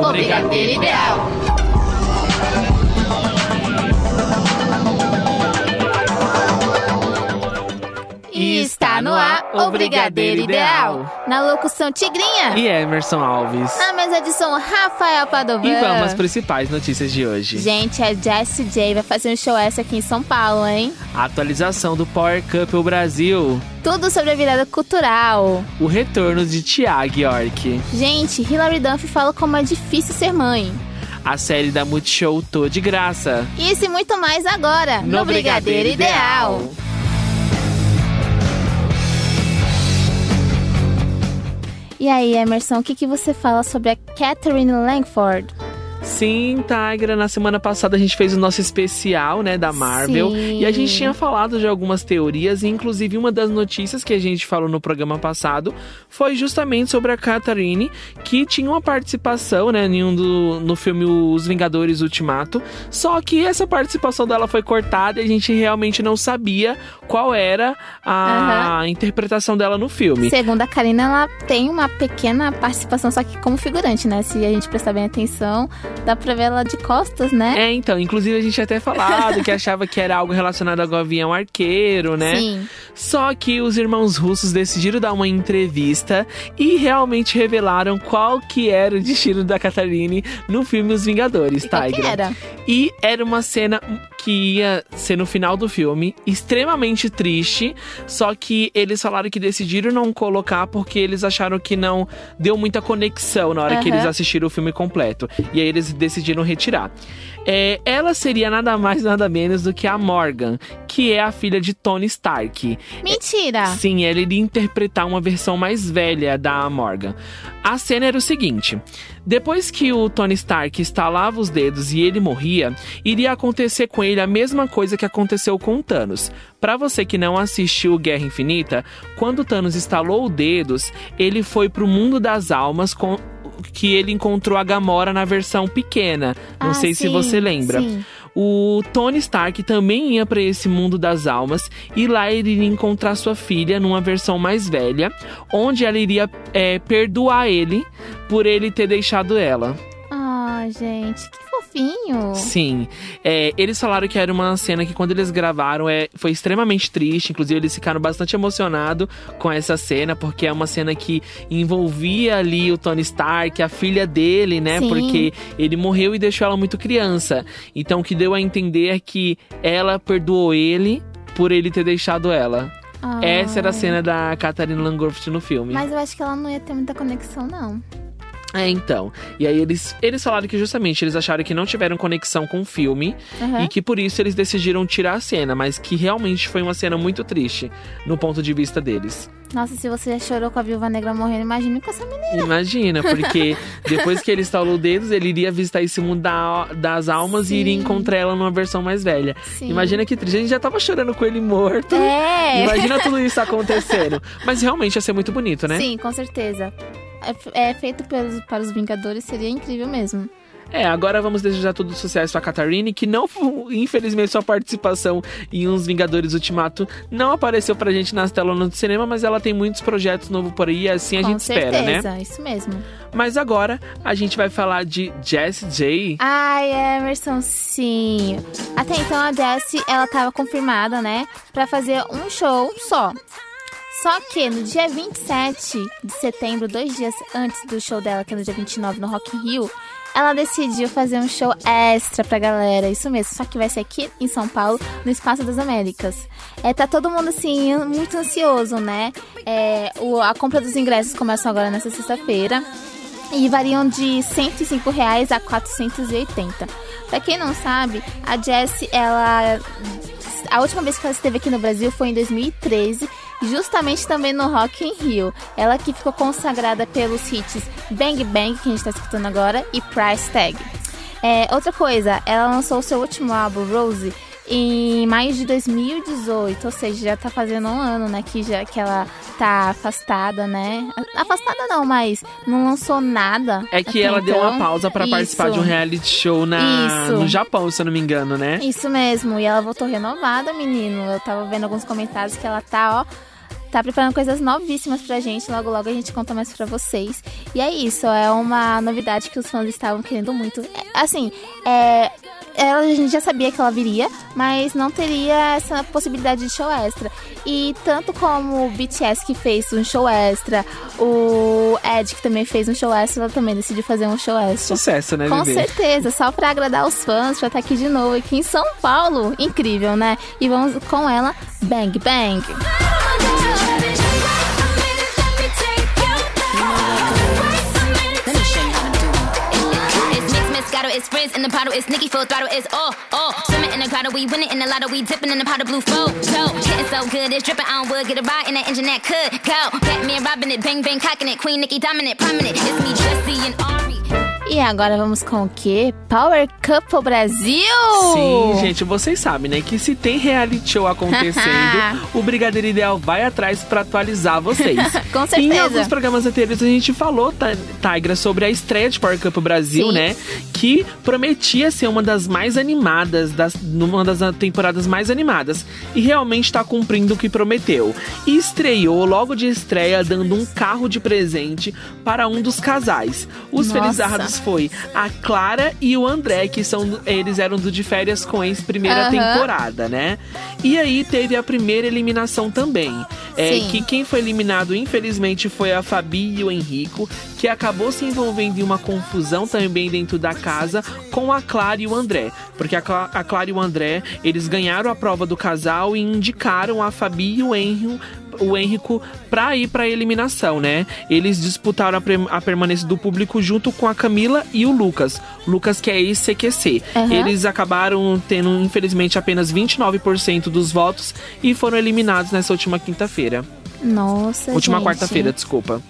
O Brigadeiro Ideal. Ar o Brigadeiro Ideal. Na locução Tigrinha. E Emerson Alves. Na mesa de som Rafael Padovan. E vamos às principais notícias de hoje. Gente, a Jessie J vai fazer um show essa aqui em São Paulo, hein? A atualização do Power Couple Brasil. Tudo sobre a virada cultural. O retorno de Tiago York. Gente, Hilary Duff fala como é difícil ser mãe. A série da Multishow Tô de Graça. Isso e muito mais agora no, No Brigadeiro, Brigadeiro Ideal. Ideal. E aí, Emerson, o que, que você fala sobre a Catherine Langford? Sim, Tigra, na semana passada a gente fez o nosso especial, né, da Marvel. Sim. E a gente tinha falado de algumas teorias, e inclusive uma das notícias que a gente falou no programa passado foi justamente sobre a Catherine, que tinha uma participação, né, em um do, no filme Os Vingadores Ultimato. Só que essa participação dela foi cortada e a gente realmente não sabia qual era a interpretação dela no filme. Segundo a Karina, ela tem uma pequena participação, só que como figurante, né? Se a gente prestar bem atenção, dá pra ver ela de costas, né? É, então, inclusive a gente até falado que achava que era algo relacionado ao Gavião Arqueiro, né? Sim. Só que os irmãos russos decidiram dar uma entrevista e realmente revelaram qual que era o destino da Catarine no filme Os Vingadores, que Tigra. era? E era uma cena que ia ser no final do filme, extremamente triste, só que eles falaram que decidiram não colocar porque eles acharam que não deu muita conexão na hora que Aham. eles assistiram o filme completo. E aí eles decidiram retirar. É, ela seria nada mais nada menos do que a Morgan, que é a filha de Tony Stark. Mentira! Sim, ela iria interpretar uma versão mais velha da Morgan. A cena era o seguinte: depois que o Tony Stark estalava os dedos e ele morria, iria acontecer com ele a mesma coisa que aconteceu com o Thanos. Pra você que não assistiu Guerra Infinita, quando o Thanos estalou os dedos, ele foi pro mundo das almas com que ele encontrou a Gamora na versão pequena. Não Ah, sei se sim, você lembra. sim. O Tony Stark também ia para esse mundo das almas e lá ele iria encontrar sua filha numa versão mais velha, onde ela iria é, perdoar ele por ele ter deixado ela. Ah, gente, que fofinho. Sim, é, eles falaram que era uma cena que quando eles gravaram é, foi extremamente triste, inclusive eles ficaram bastante emocionados com essa cena, porque é uma cena que envolvia ali o Tony Stark, a filha dele, né? Sim. Porque ele morreu e deixou ela muito criança. Então o que deu a entender é que ela perdoou ele por ele ter deixado ela. Ah. Essa era a cena da Katharine Langorft no filme. Mas eu acho que ela não ia ter muita conexão, não. É, então. E aí eles, eles falaram que justamente eles acharam que não tiveram conexão com o filme Aham. e que por isso eles decidiram tirar a cena, mas que realmente foi uma cena muito triste no ponto de vista deles. Nossa, se você já chorou com a viúva negra morrendo, imagine com essa menina. Imagina, porque depois que ele instalou dedos, ele iria visitar esse mundo da- das almas e iria Sim. encontrar ela numa versão mais velha. Sim. Imagina que triste. A gente já tava chorando com ele morto. É! Imagina tudo isso acontecendo. Mas realmente ia ser muito bonito, né? Sim, com certeza. É, é feito pelos, para os Vingadores, seria incrível mesmo. É, agora vamos desejar todo o sucesso a Catarine, que não, infelizmente, sua participação em Uns Vingadores Ultimato não apareceu pra gente nas telas do cinema, mas ela tem muitos projetos novos por aí, assim a com gente espera, certeza, né? isso mesmo. Mas agora a gente vai falar de Jessie J. Ai, Emerson, sim. Até então a Jessie, ela tava confirmada, né, pra fazer um show só. Só que no dia 27 de setembro, dois dias antes do show dela, que é no dia 29 no Rock in Rio, ela decidiu fazer um show extra pra galera, isso mesmo, só que vai ser aqui em São Paulo, no Espaço das Américas. É, tá todo mundo, assim, muito ansioso, né? É, o- a compra dos ingressos começa agora nessa sexta-feira e variam de 105 reais a 480. Pra quem não sabe, a Jessie, ela a última vez que ela esteve aqui no Brasil foi em 2013, justamente também no Rock in Rio. Ela que ficou consagrada pelos hits Bang Bang, que a gente tá escutando agora, e Price Tag. É, outra coisa, ela lançou o seu último álbum, Rose, em maio de 2018, ou seja, já tá fazendo um ano, né, que, já, que ela tá afastada, né? Afastada não, mas não lançou nada. É que ela deu então. uma pausa pra participar de um reality show na, Isso. no Japão, se eu não me engano, né? Isso mesmo, e ela voltou renovada, menino. Eu tava vendo alguns comentários que ela tá, ó, tá preparando coisas novíssimas pra gente. Logo, logo a gente conta mais pra vocês. E é isso, é uma novidade que os fãs estavam querendo muito. É, assim, é, ela, a gente já sabia que ela viria, mas não teria essa possibilidade de show extra. E tanto como o BTS que fez um show extra, o Ed que também fez um show extra, ela também decidiu fazer um show extra. Sucesso, né, Com bebê? certeza, só pra agradar os fãs, pra estar aqui de novo aqui em São Paulo. Incrível, né? E vamos com ela, Bang Bang. Mixed, it's frizz in the bottle, it's Nicki full throttle, it's all, all. Swimming in the grotto, we winning in the lotto, we dipping in the pot of blue flow. So, getting so good, it's dripping on wood, get a ride in that engine that could go. Batman robbing it, bang bang cocking it, Queen Nicki dominant, prominent. It's me, Jesse and Ari. E agora vamos com o quê? Power Couple Brasil! Sim, gente, vocês sabem, né? Que se tem reality show acontecendo, o Brigadeiro Ideal vai atrás pra atualizar vocês. Com Em certeza. alguns programas anteriores a gente falou, Tigra, sobre a estreia de Power Cup Brasil, Sim. né? Que prometia ser uma das mais animadas, das, uma das temporadas mais animadas. E realmente tá cumprindo o que prometeu. E estreou logo de estreia dando um carro de presente para um dos casais. Os Nossa. felizardos foi a Clara e o André, que são eles eram do de férias com ex primeira Aham. temporada, né? E aí teve a primeira eliminação também. É Sim. que quem foi eliminado, infelizmente, foi a Fabi e o Henrico, que acabou se envolvendo em uma confusão também dentro da casa com a Clara e o André. Porque a, Cla- a Clara e o André, eles ganharam a prova do casal e indicaram a Fabi e o Henrico o Henrico pra ir pra eliminação, né? Eles disputaram a, a permanência do público junto com a Camila e o Lucas. Lucas que é ex-CQC. Aham. Eles acabaram tendo, infelizmente, apenas 29% dos votos e foram eliminados nessa última quinta-feira. Nossa, Última quarta-feira, desculpa.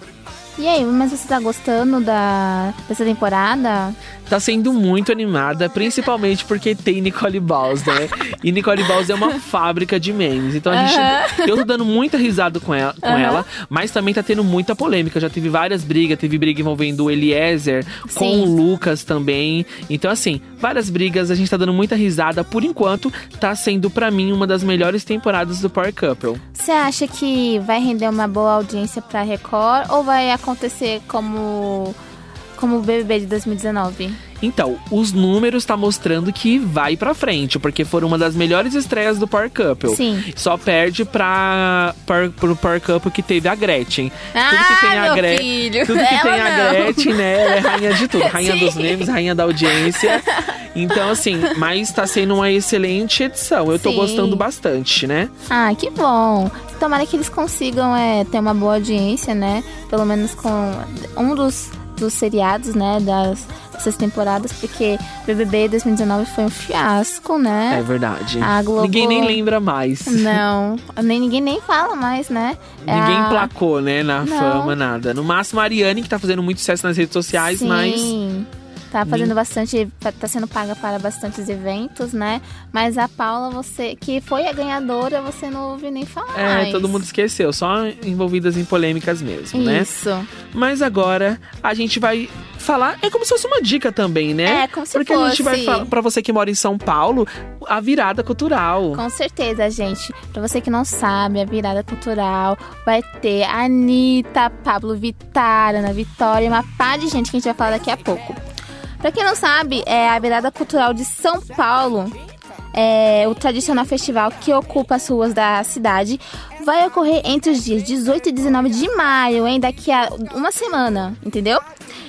E aí, mas você tá gostando da, dessa temporada? Tá sendo muito animada, principalmente porque tem Nicole Balls, né? E Nicole Balls é uma fábrica de memes. Então a gente. Eu tô dando muita risada com ela, com Aham. ela, mas também tá tendo muita polêmica. Já teve várias brigas, teve briga envolvendo o Eliezer com Sim. o Lucas também. Então, assim, várias brigas, a gente tá dando muita risada. Por enquanto, tá sendo pra mim uma das melhores temporadas do Power Couple. Você acha que vai render uma boa audiência pra Record ou vai acontecer como como o BBB de 2019? Então, os números tá mostrando que vai pra frente, porque foram uma das melhores estreias do Power Couple. Sim. Só perde pra, pra, pro Power Couple que teve a Gretchen. Ah, tudo que tem a filho, Tudo que ela tem a não. Gretchen, né? Ela é rainha de tudo. Rainha Sim. dos memes, rainha da audiência. Então, assim, mas tá sendo uma excelente edição. Eu tô Sim. gostando bastante, né? Ah, que bom. Tomara que eles consigam é, ter uma boa audiência, né? Pelo menos com um dos, dos seriados, né? Das, dessas temporadas, porque BBB 2019 foi um fiasco, É né? verdade. A Globo- Ninguém nem lembra mais. Não, nem, ninguém nem fala mais, né? É Ninguém a- placou, né, na Não. fama, nada. No máximo a Ariane, que tá fazendo muito sucesso nas redes sociais, Sim, mas Tá fazendo bastante. Tá sendo paga para bastantes eventos, né? Mas a Paula, você. Que foi a ganhadora, você não ouve nem falar. é, mais. todo mundo esqueceu, só envolvidas em polêmicas mesmo, né? Isso. Mas agora a gente vai falar, é como se fosse uma dica também, né? É, como se Porque a gente vai fosse. falar, pra você que mora em São Paulo, a virada cultural. Com certeza, gente. Pra você que não sabe, a virada cultural vai ter a Anitta, Pablo Vittar, Ana Vitória, uma pá de gente que a gente vai falar daqui a pouco. Pra quem não sabe, é a virada cultural de São Paulo. É o tradicional festival que ocupa as ruas da cidade. Vai ocorrer entre os dias 18 e 19 de maio, hein? Daqui a uma semana, entendeu?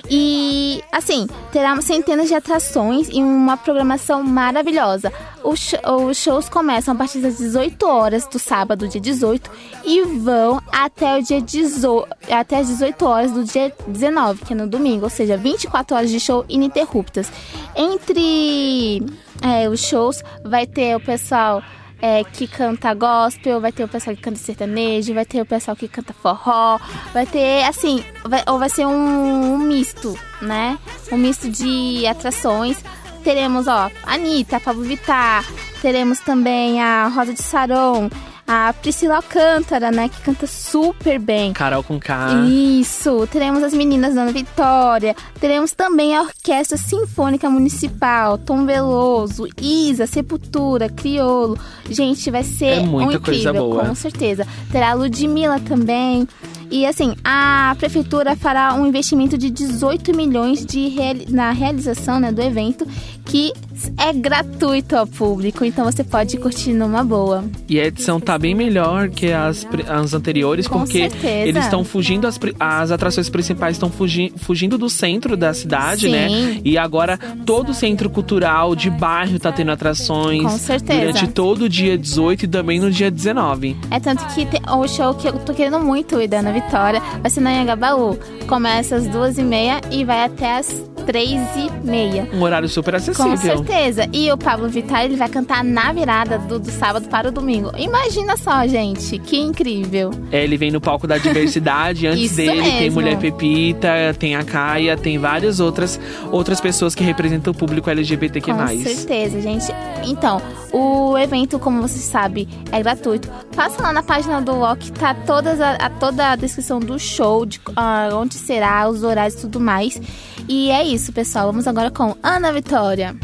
E, assim, terá centenas de atrações e uma programação maravilhosa. Os, os shows começam a partir das 18 horas do sábado, dia 18, e vão até o dia 18, até as 18 horas do dia 19, que é no domingo, ou seja, 24 horas de show ininterruptas. Entre é, os shows vai ter o pessoal é, que canta gospel, vai ter o pessoal que canta sertanejo, vai ter o pessoal que canta forró, vai ter, assim, vai, ou vai ser um, um misto, né? Um misto de atrações. Teremos, ó, Anitta, Pablo Vittar, teremos também a Rosa de Saron, a Priscila Alcântara, né? Que canta super bem. Carol com K. Isso, teremos as meninas Dona Vitória, teremos também a Orquestra Sinfônica Municipal, Tom Veloso, Isa, Sepultura, Criolo. Gente, vai ser É muita um coisa incrível, boa. com certeza. Terá a Ludmilla também. E assim, a prefeitura fará um investimento de 18 milhões de reali- na realização né, do evento, que é gratuito ao público, então você pode curtir numa boa. E a edição tá bem melhor que as, as anteriores, Com porque certeza. eles estão fugindo, as, as atrações principais estão fugi, fugindo do centro da cidade, Sim. né? E agora todo o centro cultural de bairro tá tendo atrações. Com certeza. Durante todo o dia 18 e também no dia 19. É tanto que te- o show que eu tô querendo muito ir da Ana Vitória vai ser na Anhangabaú. Começa às duas e meia e vai até às três e meia. Um horário super acessível. Com certeza. E o Pablo Vittar, ele vai cantar na virada do, do sábado para o domingo. Imagina só, gente. Que incrível. É, ele vem no palco da diversidade. Antes dele tem mesmo. Mulher Pepita, tem a Caia, tem várias outras, outras pessoas que representam o público LGBTQ+. Com certeza, gente. Então, o evento, como você sabe, é gratuito. Passa lá na página do Walk, tá todas a, a- toda a descrição do show, de ah, onde será, os horários e tudo mais. E é isso, pessoal. Vamos agora com Ana Vitória.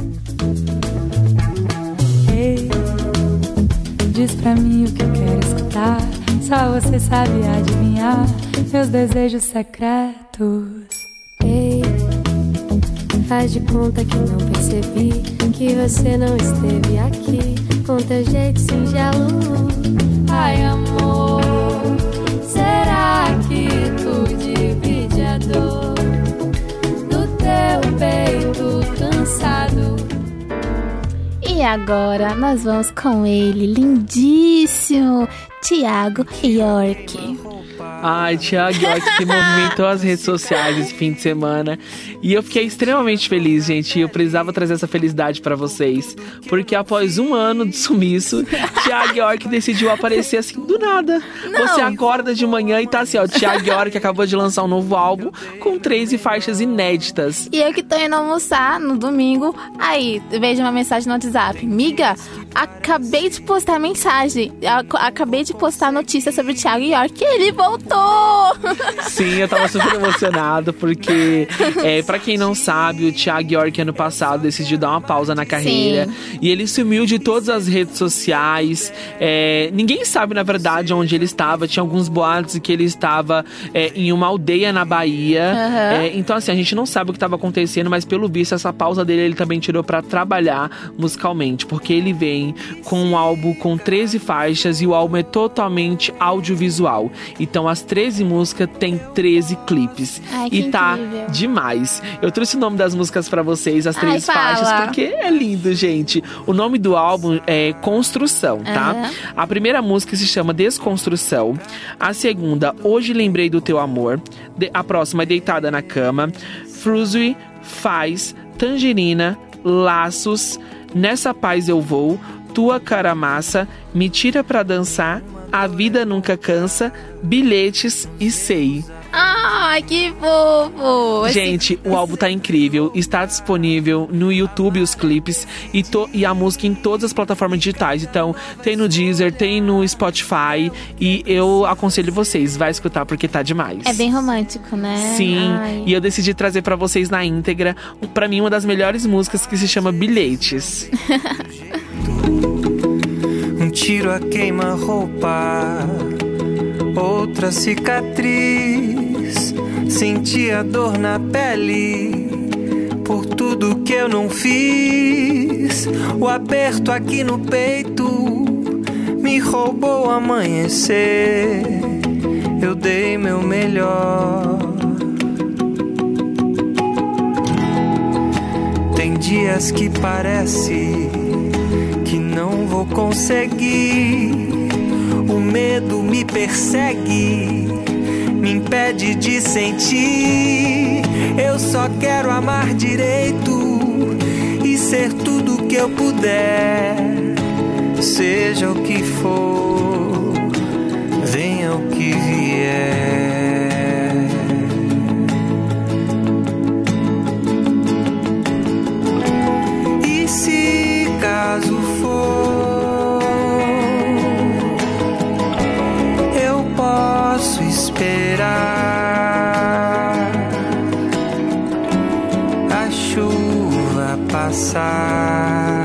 Ei, diz pra mim o que eu quero escutar. Só você sabe adivinhar meus desejos secretos. Ei, faz de conta que não percebi que você não esteve aqui com teu jeito singelo. Ai, amor, será que tu divide a dor do teu peito cansado? E agora nós vamos com ele, lindíssimo, Tiago York. Ai, Thiago York que movimentou as redes sociais esse fim de semana. E eu fiquei extremamente feliz, gente. Eu precisava trazer essa felicidade pra vocês. Porque após um ano de sumiço, Thiago York decidiu aparecer assim do nada. Você acorda de manhã e tá assim, ó. Thiago York acabou de lançar um novo álbum com 13 faixas inéditas. E eu que tô indo almoçar no domingo, aí vejo uma mensagem no WhatsApp. Miga, acabei de postar mensagem, ac- acabei de postar notícia sobre o Thiago York. Ele voltou! Sim, eu tava super emocionado, porque, é, para quem não sabe, o Thiago York ano passado decidiu dar uma pausa na carreira. E ele sumiu de todas as redes sociais. É, ninguém sabe, na verdade, onde ele estava. Tinha alguns boatos que ele estava é, em uma aldeia na Bahia. Aham. É, então, assim, a gente não sabe o que estava acontecendo, mas pelo visto, essa pausa dele ele também tirou pra trabalhar musicalmente, porque ele vem com um álbum com 13 faixas e o álbum é totalmente audiovisual. Então, as 13 músicas têm 13 clipes. Ai, e tá incrível. demais. Eu trouxe o nome das músicas pra vocês, as Ai, 13 faixas, fala. porque é lindo, gente. O nome do álbum é Construção, tá? Aham. A primeira música se chama Desconstrução. A segunda, Hoje Lembrei do Teu Amor. A próxima é Deitada na Cama. Frusui, Faz, Tangerina, Laços, Nessa Paz Eu Vou, Tua Cara Massa, Me Tira Pra Dançar, A Vida Nunca Cansa, Bilhetes e Sei. Ai, que fofo! Gente, o álbum tá incrível. Está disponível no YouTube os clipes e, to- e a música em todas as plataformas digitais. Então, tem no Deezer, tem no Spotify. E eu aconselho vocês, vai escutar porque tá demais. É bem romântico, né? Sim, Ai. e eu decidi trazer pra vocês na íntegra, pra mim, uma das melhores músicas que se chama Bilhetes. Tiro a queima-roupa, outra cicatriz. Senti a dor na pele por tudo que eu não fiz. O aperto aqui no peito me roubou o amanhecer. Eu dei meu melhor. Tem dias que parece não vou conseguir. O medo me persegue, me impede de sentir. Eu só quero amar direito e ser tudo que eu puder, seja o que for, venha o que vier. acaso for, eu posso esperar a chuva passar.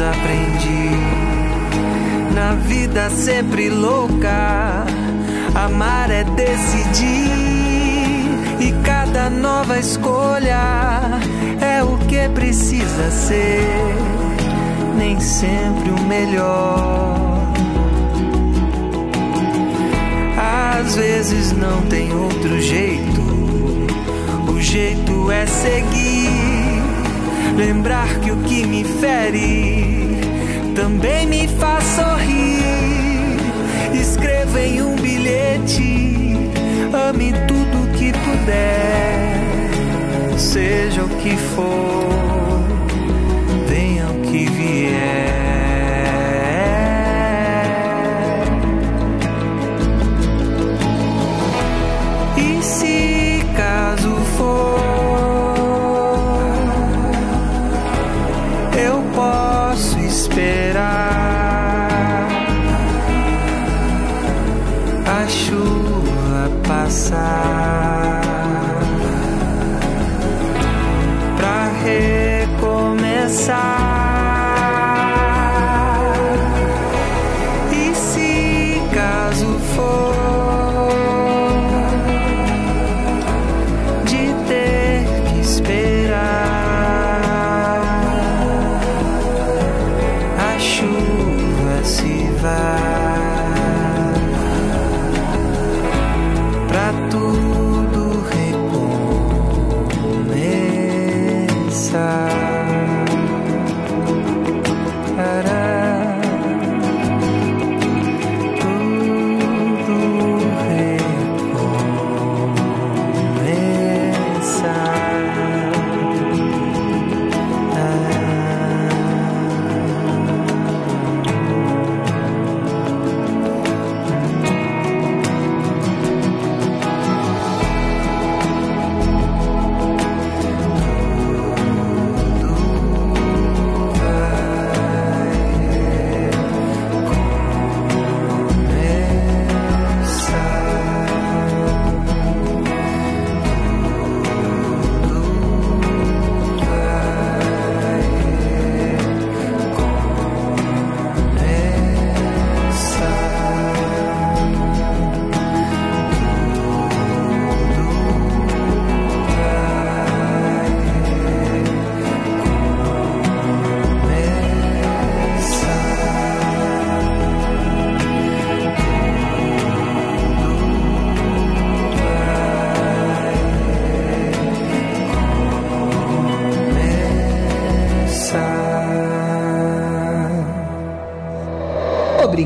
Aprendi. Na vida sempre louca, amar é decidir. E cada nova escolha é o que precisa ser, nem sempre o melhor. Às vezes não tem outro jeito. O jeito é seguir, lembrar que o que me fere também me faz sorrir. Escreva em um bilhete, ame tudo que puder, seja o que for,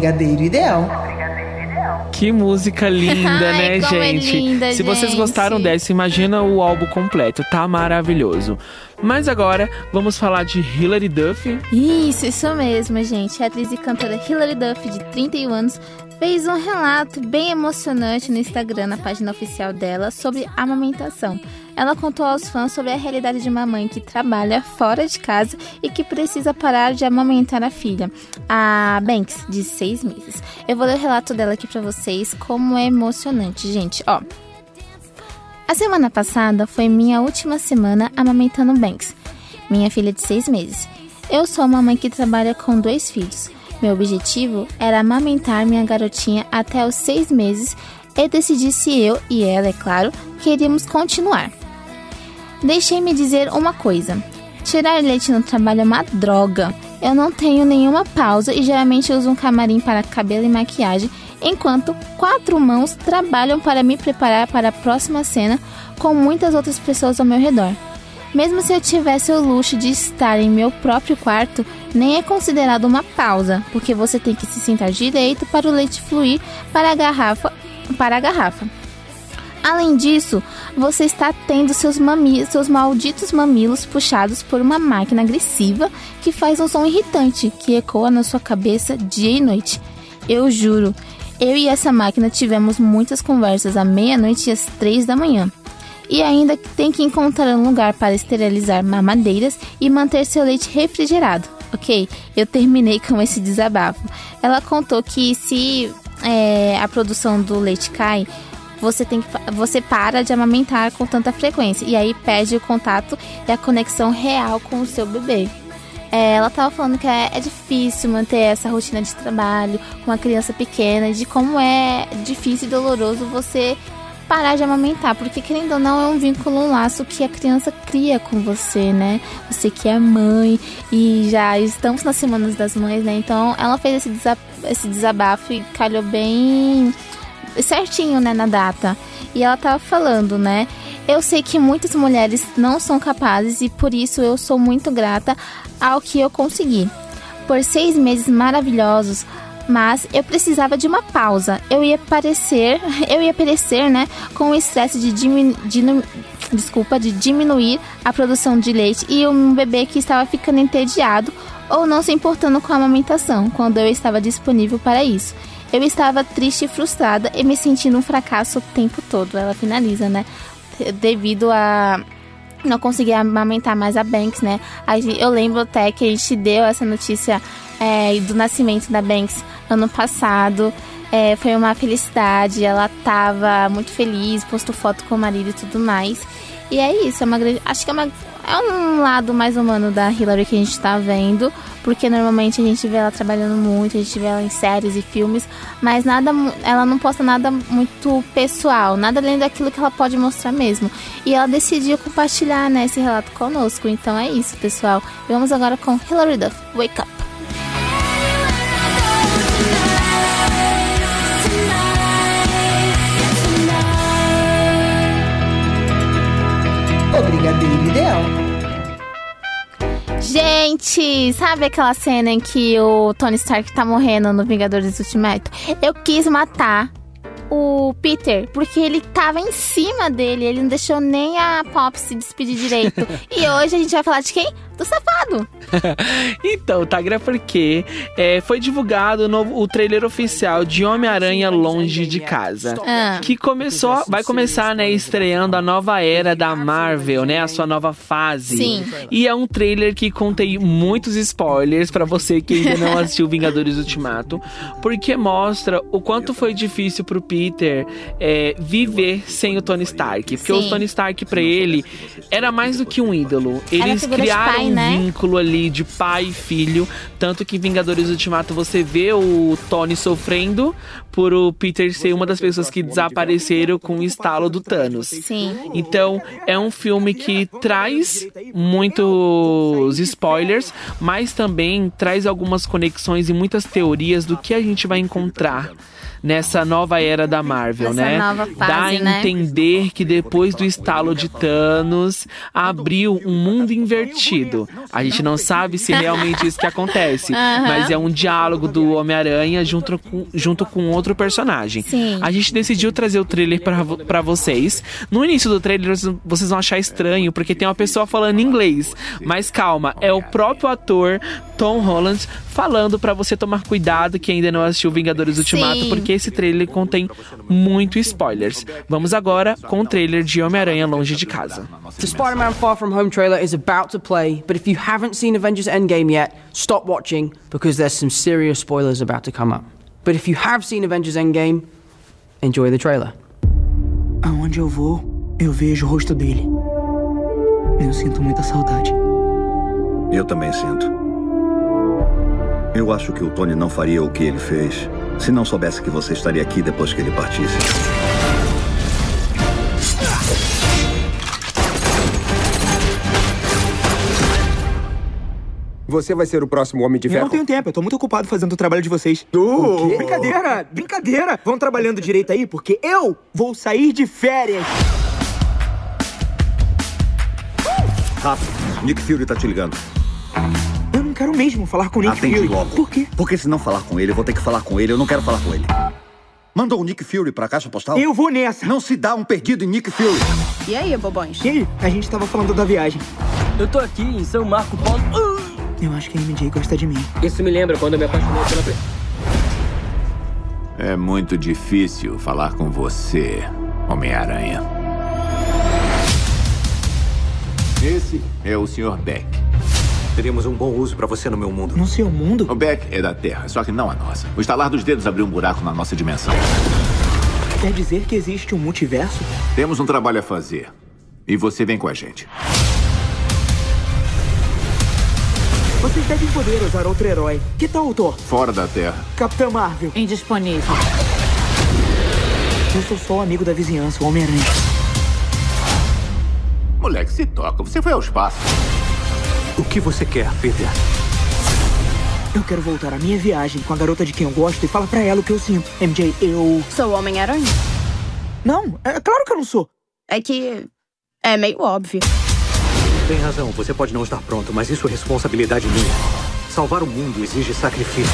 Brigadeiro Ideal. Que música linda, Ai, né, como é gente? linda, Se vocês gente. gostaram dessa, imagina o álbum completo, tá maravilhoso. Mas agora vamos falar de Hilary Duff. Isso, isso mesmo, gente. A atriz e cantora Hilary Duff, de 31 anos, fez um relato bem emocionante no Instagram, na página oficial dela, sobre amamentação. Ela contou aos fãs sobre a realidade de uma mãe que trabalha fora de casa e que precisa parar de amamentar a filha, a Banks, de seis meses. Eu vou ler o relato dela aqui pra vocês, como é emocionante, gente. Ó, a semana passada foi minha última semana amamentando Banks, minha filha de seis meses. Eu sou uma mãe que trabalha com dois filhos. Meu objetivo era amamentar minha garotinha até os seis meses e decidir se eu e ela, é claro, queríamos continuar. Deixei-me dizer uma coisa: tirar leite no trabalho é uma droga. Eu não tenho nenhuma pausa e geralmente uso um camarim para cabelo e maquiagem, enquanto quatro mãos trabalham para me preparar para a próxima cena com muitas outras pessoas ao meu redor. Mesmo se eu tivesse o luxo de estar em meu próprio quarto, nem é considerado uma pausa, porque você tem que se sentar direito para o leite fluir para a garrafa, para a garrafa. Além disso, você está tendo seus, mami seus malditos mamilos puxados por uma máquina agressiva que faz um som irritante que ecoa na sua cabeça dia e noite. Eu juro, eu e essa máquina tivemos muitas conversas à meia-noite e às três da manhã. e ainda tem que encontrar um lugar para esterilizar mamadeiras e manter seu leite refrigerado. Ok, eu terminei com esse desabafo. Ela contou que se é, a produção do leite cai, você tem que, você para de amamentar com tanta frequência e aí perde o contato e a conexão real com o seu bebê. É, ela estava falando que é, é, difícil manter essa rotina de trabalho com uma criança pequena, de como é difícil e doloroso você parar de amamentar, porque querendo ou não é um vínculo, um laço que a criança cria com você, né? Você que é mãe e já estamos nas semanas das mães, né? Então ela fez esse, desa esse desabafo e calhou bem certinho, né, na data. E ela tava falando, né? Eu sei que muitas mulheres não são capazes e por isso eu sou muito grata ao que eu consegui. Por seis meses maravilhosos, mas eu precisava de uma pausa. Eu ia parecer, eu ia perecer, né, com o estresse de, diminu, de, desculpa, de diminuir a produção de leite e um bebê que estava ficando entediado ou não se importando com a amamentação quando eu estava disponível para isso. Eu estava triste e frustrada e me sentindo um fracasso o tempo todo. Ela finaliza, né? devido a não conseguir amamentar mais a Banks, né? Eu lembro até que a gente deu essa notícia é, do nascimento da Banks ano passado. É, foi uma felicidade, ela tava muito feliz, postou foto com o marido e tudo mais. E é isso, é uma grande. Acho que é, uma, é um lado mais humano da Hillary que a gente tá vendo, porque normalmente a gente vê ela trabalhando muito, a gente vê ela em séries e filmes, mas nada, ela não posta nada muito pessoal, nada além daquilo que ela pode mostrar mesmo. E ela decidiu compartilhar né, esse relato conosco. Então é isso, pessoal. Vamos agora com Hillary Duff, Wake Up. Brigadeiro ideal. Gente, sabe aquela cena em que o Tony Stark tá morrendo no Vingadores Ultimato? Eu quis matar o Peter, porque ele tava em cima dele, ele não deixou nem a Pop se despedir direito. e hoje a gente vai falar de quem? Do safado. então, Tagra, porque é, foi divulgado o, novo, o trailer oficial de Homem-Aranha Longe de Casa. Ah. Que começou, vai começar, né, estreando a nova era da Marvel, né? A sua nova fase. Sim. E é um trailer que contém muitos spoilers para você que ainda não assistiu Vingadores Ultimato, porque mostra o quanto foi difícil pro Peter é, viver sem o Tony Stark. Porque Sim. o Tony Stark, para ele, era mais do que um ídolo. Eles criaram um né? vínculo ali de pai e filho. Tanto que em Vingadores Ultimato você vê o Tony sofrendo por o Peter ser uma das pessoas que desapareceram com o estalo do Thanos. Sim. Então, é um filme que traz muitos spoilers, mas também traz algumas conexões e muitas teorias do que a gente vai encontrar nessa nova era da Marvel, Nessa né? Nova fase, Dá a né? entender que depois do estalo de Thanos abriu um mundo invertido. A gente não sabe se realmente isso que acontece, mas é um diálogo do Homem-Aranha junto com, junto com outro personagem. Sim. A gente decidiu trazer o trailer para vocês. No início do trailer vocês vão achar estranho porque tem uma pessoa falando inglês, mas calma, é o próprio ator Tom Holland falando para você tomar cuidado que ainda não assistiu Vingadores Ultimato, Sim. Porque esse trailer contém muito spoilers. Vamos agora com o trailer de Homem-Aranha Longe de Casa. The Spider Man Far From Home trailer is about to play, but if you haven't seen Avengers Endgame yet, stop watching because there's some serious spoilers about to come up. But if you have seen Avengers Endgame, enjoy the trailer. Aonde eu vou, eu vejo o rosto dele. Eu sinto muita saudade. Eu também sinto. Eu acho que o Tony não faria o que ele fez se não soubesse que você estaria aqui depois que ele partisse. Você vai ser o próximo Homem de Eu Ferro. não tenho tempo, eu tô muito ocupado fazendo o trabalho de vocês. O quê? Brincadeira, brincadeira. Vão trabalhando direito aí, porque eu vou sair de férias. Rápido, Nick Fury tá te ligando. Quero mesmo falar com o Nick Atende Fury. logo. Por quê? Porque se não falar com ele, eu vou ter que falar com ele. Eu não quero falar com ele. Mandou o Nick Fury pra caixa postal? Eu vou nessa. Não se dá um perdido em Nick Fury. E aí, bobões? E aí, a gente tava falando da viagem. Eu tô aqui em São Marco Paulo. Eu acho que a MJ gosta de mim. Isso me lembra quando eu me apaixonei pela. pre- É muito difícil falar com você, Homem-Aranha. Esse é o Sr. Beck. Teríamos um bom uso pra você no meu mundo. No seu mundo? O Beck é da Terra, só que não a nossa. O estalar dos dedos abriu um buraco na nossa dimensão. Quer dizer que existe um multiverso? Temos um trabalho a fazer. E você vem com a gente. Vocês devem poder usar outro herói. Que tal o Thor? Fora da Terra. Capitã Marvel. Indisponível. Eu sou só o amigo da vizinhança, o Homem-Aranha. Moleque, se toca. Você foi ao espaço. O que você quer, Peter? Eu quero voltar à minha viagem com a garota de quem eu gosto e falar pra ela o que eu sinto. MJ, eu. Sou Homem-Aranha. Não, é claro que eu não sou. É que. É meio óbvio. Tem razão, você pode não estar pronto, mas isso é responsabilidade minha. Salvar o mundo exige sacrifício.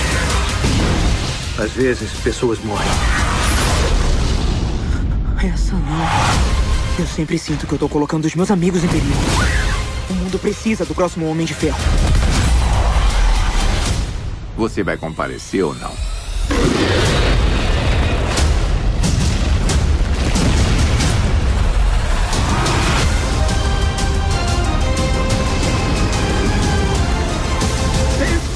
Às vezes, pessoas morrem. Essa não. Eu sempre sinto que eu tô colocando os meus amigos em perigo. O mundo precisa do próximo Homem de Ferro. Você vai comparecer ou não?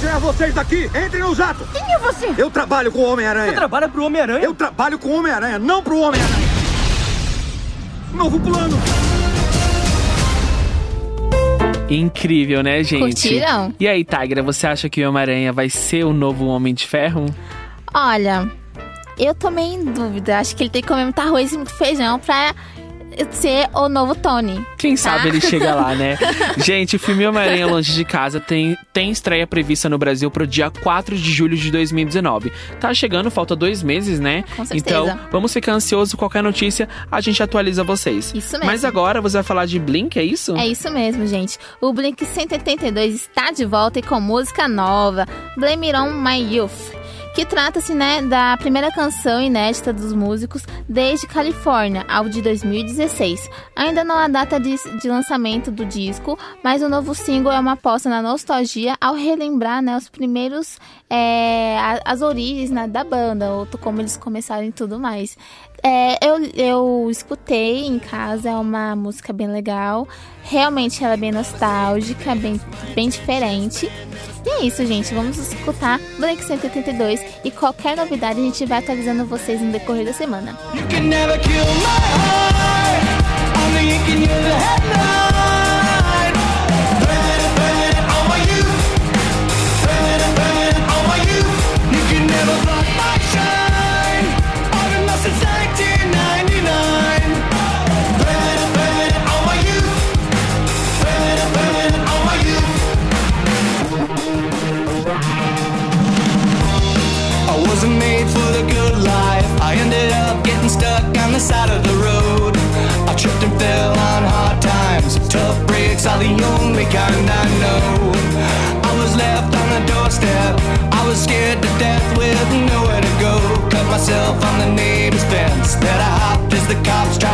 Tirar vocês daqui! Entrem no jato! Quem é você? Eu trabalho com o Homem-Aranha! Você trabalha pro Homem-Aranha? Eu trabalho com o Homem-Aranha, não pro Homem-Aranha! Novo plano! Incrível, né, gente? Curtiram? E aí, Tigra, você acha que o Homem-Aranha vai ser o novo Homem de Ferro? Olha, eu tô meio em dúvida. Acho que ele tem que comer muito arroz e muito feijão pra ser o novo Tony. Quem sabe tá? ele chega lá, né? Gente, o filme Homem-Aranha Longe de Casa tem, tem estreia prevista no Brasil pro dia 4 de julho de 2019. Tá chegando, falta dois meses, né? Com certeza. Então, vamos ficar ansioso. Qualquer notícia, a gente atualiza vocês. Isso mesmo. Mas agora você vai falar de Blink, é isso? É isso mesmo, gente. O Blink 182 está de volta e com música nova, Blame It On My Youth. Que trata-se, né, da primeira canção inédita dos músicos desde Califórnia, álbum de 2016. Ainda não há data de, de lançamento do disco, mas o novo single é uma aposta na nostalgia ao relembrar, né, os primeiros, é, as origens né, da banda, ou como eles começaram e tudo mais. É, eu, eu escutei em casa, é uma música bem legal. Realmente ela é bem nostálgica, bem, bem diferente. E é isso, gente. Vamos escutar Blink 182 e qualquer novidade a gente vai atualizando vocês no decorrer da semana. You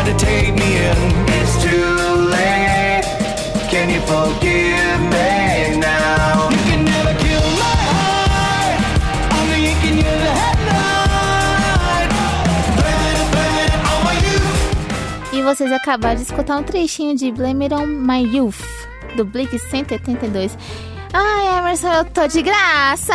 to take me in. It's too late. Can you forgive me now? You can never kill my heart. I'm the. E vocês acabaram de escutar um trechinho de Blame It On My Youth, do Blink 182. Emerson, eu tô de graça!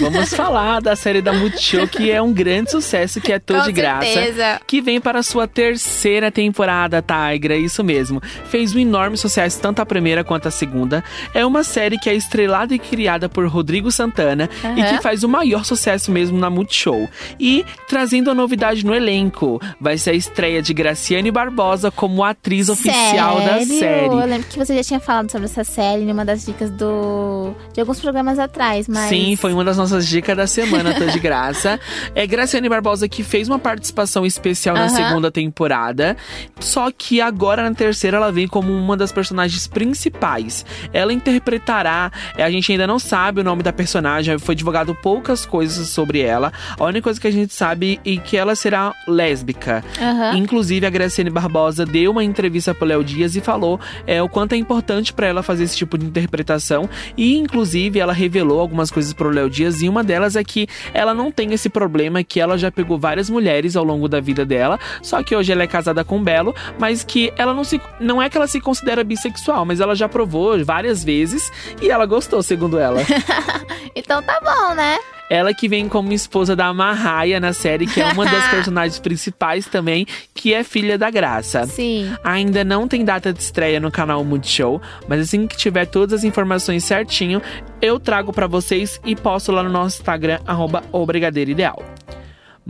Vamos falar da série da Multishow, que é um grande sucesso, que é Tô Com de Graça. certeza. Que vem para a sua terceira temporada, Tigra, isso mesmo. Fez um enorme sucesso, tanto a primeira quanto a segunda. É uma série que é estrelada e criada por Rodrigo Santana e Aham. que faz o maior sucesso mesmo na Multishow. E trazendo a novidade no elenco, vai ser a estreia de Graciane Barbosa como atriz oficial da Sério? série. Eu lembro que você já tinha falado sobre essa série em uma das dicas do de alguns programas atrás, mas Sim, foi uma das nossas dicas da semana, tô de graça. É Graciane Barbosa que fez uma participação especial na segunda temporada. Só que agora na terceira ela vem como uma das personagens principais. Ela interpretará, é, a gente ainda não sabe o nome da personagem, foi divulgado poucas coisas sobre ela. A única coisa que a gente sabe é que ela será lésbica. Inclusive, a Graciane Barbosa deu uma entrevista pro Léo Dias e falou é, o quanto é importante para ela fazer esse tipo de interpretação, E inclusive ela revelou algumas coisas pro Léo Dias e uma delas é que ela não tem esse problema que ela já pegou várias mulheres ao longo da vida dela, só que hoje ela é casada com Belo, mas que ela não se não é que ela se considera bissexual, mas ela já provou várias vezes e ela gostou, segundo ela. Então tá bom, né? Ela que vem como esposa da Marraia na série, que é uma das personagens principais também, que é filha da Graça. Sim. Ainda não tem data de estreia no canal Multishow, mas assim que tiver todas as informações certinho, eu trago pra vocês e posto lá no nosso Instagram, arroba.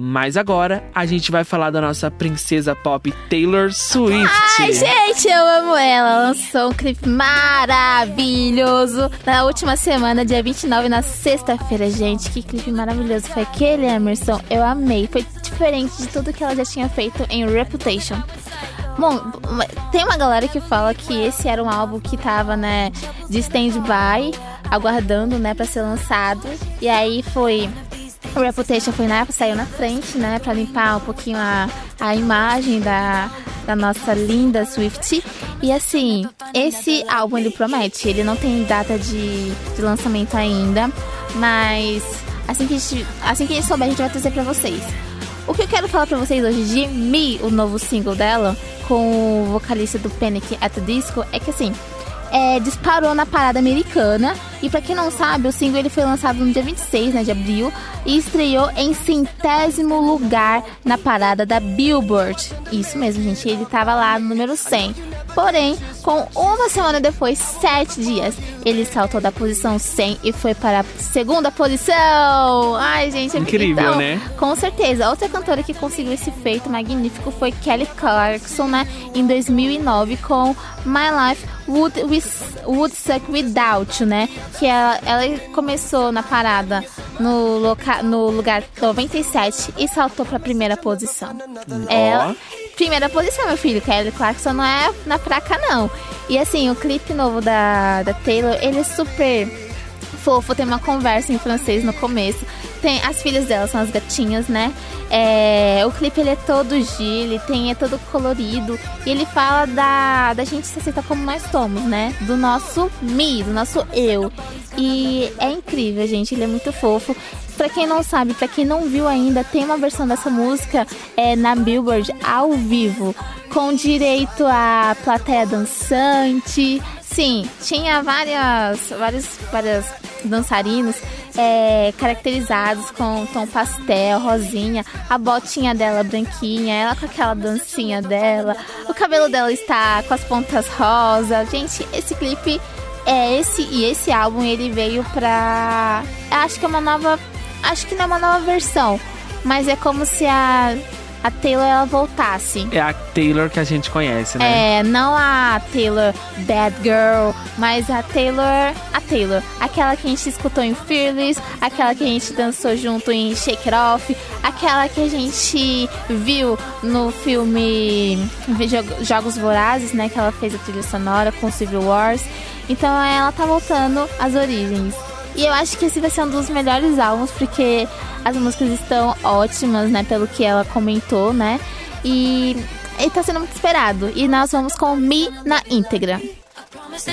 Mas agora a gente vai falar da nossa princesa pop Taylor Swift. Ai, gente, eu amo ela. Lançou um clipe maravilhoso na última semana, dia 29, na sexta-feira. Gente, que clipe maravilhoso foi aquele, Emerson. Eu amei. Foi diferente de tudo que ela já tinha feito em Reputation. Bom, tem uma galera que fala que esse era um álbum que tava, né, de stand-by, aguardando, né, pra ser lançado. E aí foi o Reputation foi na saiu na frente, né, pra limpar um pouquinho a, a imagem da, da nossa linda Swift. E assim, esse álbum ele promete, ele não tem data de, de lançamento ainda, mas assim que, a gente, assim que a gente souber, a gente vai trazer pra vocês. O que eu quero falar pra vocês hoje de Me, o novo single dela, com o vocalista do Panic! at the Disco, é que assim, é, disparou na parada americana. E pra quem não sabe, o single ele foi lançado no dia 26 né, de abril e estreou em centésimo lugar na parada da Billboard. Isso mesmo, gente, ele tava lá no número 100. Porém, com uma semana depois, sete dias, ele saltou da posição 100 e foi para a segunda posição. Ai, gente, Incrível, então, né? Com certeza. Outra cantora que conseguiu esse feito magnífico foi Kelly Clarkson, né? Em 2009 com My Life Would, With- Would Suck Without You, né? Que ela, ela começou na parada no, loca, no lugar 97 e saltou para a primeira posição. Ela, primeira posição, meu filho. Kelly Clarkson não é na fraca, não. E assim, o clipe novo da, da Taylor, ele é super fofo, tem uma conversa em francês no começo. Tem as filhas dela, são as gatinhas, né? É, o clipe ele é todo G, ele tem, é todo colorido. E ele fala da, da gente se aceitar como nós somos, né? Do nosso me, do nosso eu. E é incrível, gente. Ele é muito fofo. Pra quem não sabe, pra quem não viu ainda, tem uma versão dessa música é, na Billboard ao vivo, com direito a plateia dançante. Sim, tinha várias, vários, várias dançarinos é, caracterizados com tom pastel, rosinha, a botinha dela branquinha, ela com aquela dancinha dela, o cabelo dela está com as pontas rosa. Gente, esse clipe é esse e esse álbum ele veio pra. Acho que é uma nova. Acho que não é uma nova versão, mas é como se a, a Taylor ela voltasse. É a Taylor que a gente conhece, né? É, não a Taylor Bad Girl, mas a Taylor, a Taylor, aquela que a gente escutou em Fearless, aquela que a gente dançou junto em Shake It Off, aquela que a gente viu no filme Jo- Jogos Vorazes, né, que ela fez a trilha sonora com Civil Wars. Então ela tá voltando às origens. E eu acho que esse vai ser um dos melhores álbuns, porque as músicas estão ótimas, né? Pelo que ela comentou, né? E ele tá sendo muito esperado. E nós vamos com Me na íntegra. Promise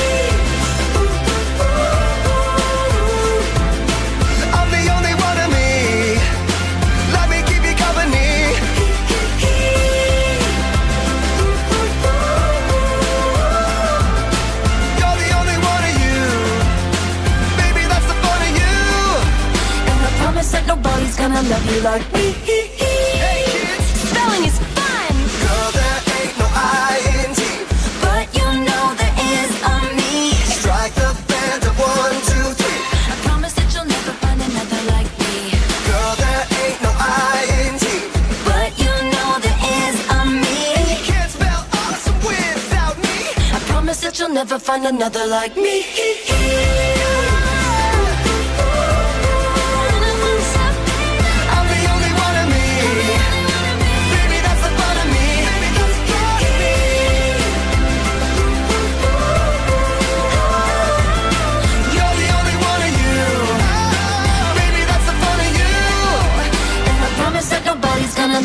love you like me. Hey kids, Spelling is fun, girl, there ain't no I in T. but you know there is a me. Strike the band of one, two, three. I promise that you'll never find another like me. Girl, there ain't no I in T. But you know there is a me. And You can't spell awesome without me. I promise that you'll never find another like me.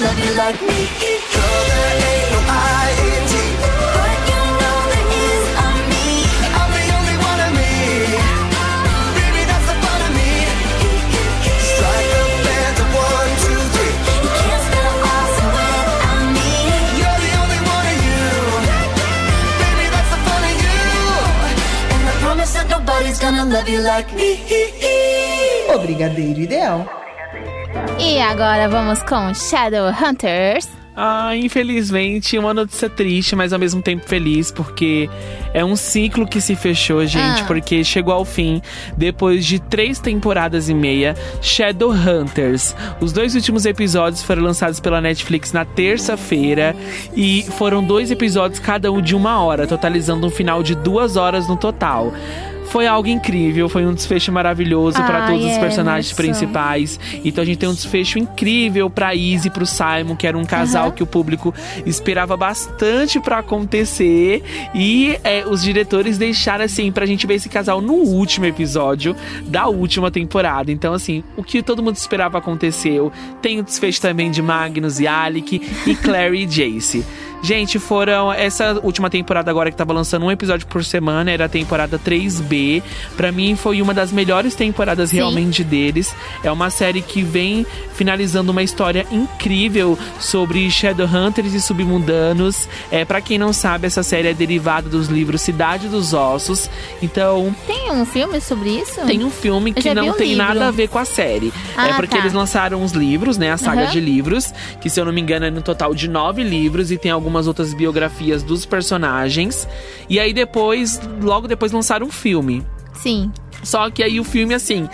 Love you like me. Ain't no. But you know me. I'm the only one of me. Baby, that's the fun of me. Strike one, two, three. Can't me. You're the only one of you. Baby, that's the fun of you. And I promise that nobody's gonna love you like me. O Ideal. E agora vamos com Shadowhunters. Ah, infelizmente, uma notícia triste, mas ao mesmo tempo feliz, porque é um ciclo que se fechou, gente, Ah. porque chegou ao fim depois de três temporadas e meia. Shadowhunters. Os dois últimos episódios foram lançados pela Netflix na terça-feira e foram dois episódios, cada um de uma hora, totalizando um final de duas horas no total. Foi algo incrível, foi um desfecho maravilhoso para Ai, todos os personagens Emerson. principais. Então a gente tem um desfecho incrível pra Izzy e pro Simon, que era um casal Aham. que o público esperava bastante pra acontecer. E é, os diretores deixaram assim pra gente ver esse casal no último episódio da última temporada. Então, assim, o que todo mundo esperava aconteceu. Tem o desfecho também de Magnus e Alec e Clary e Jace. Gente, foram essa última temporada agora que tava lançando um episódio por semana, era a temporada 3B. Pra mim foi uma das melhores temporadas Sim. realmente deles. É uma série que vem finalizando uma história incrível sobre Shadowhunters e submundanos. É, para quem não sabe, essa série é derivada dos livros Cidade dos Ossos. Então, Tem um filme sobre isso? tem um filme que não o tem livro. nada a ver com a série. Ah, é porque tá. eles lançaram os livros, né? A saga Aham. de livros, que se eu não me engano é no total de nove livros e tem algumas outras biografias dos personagens. E aí depois, logo depois lançaram um filme. Sim. Só que aí o filme, assim.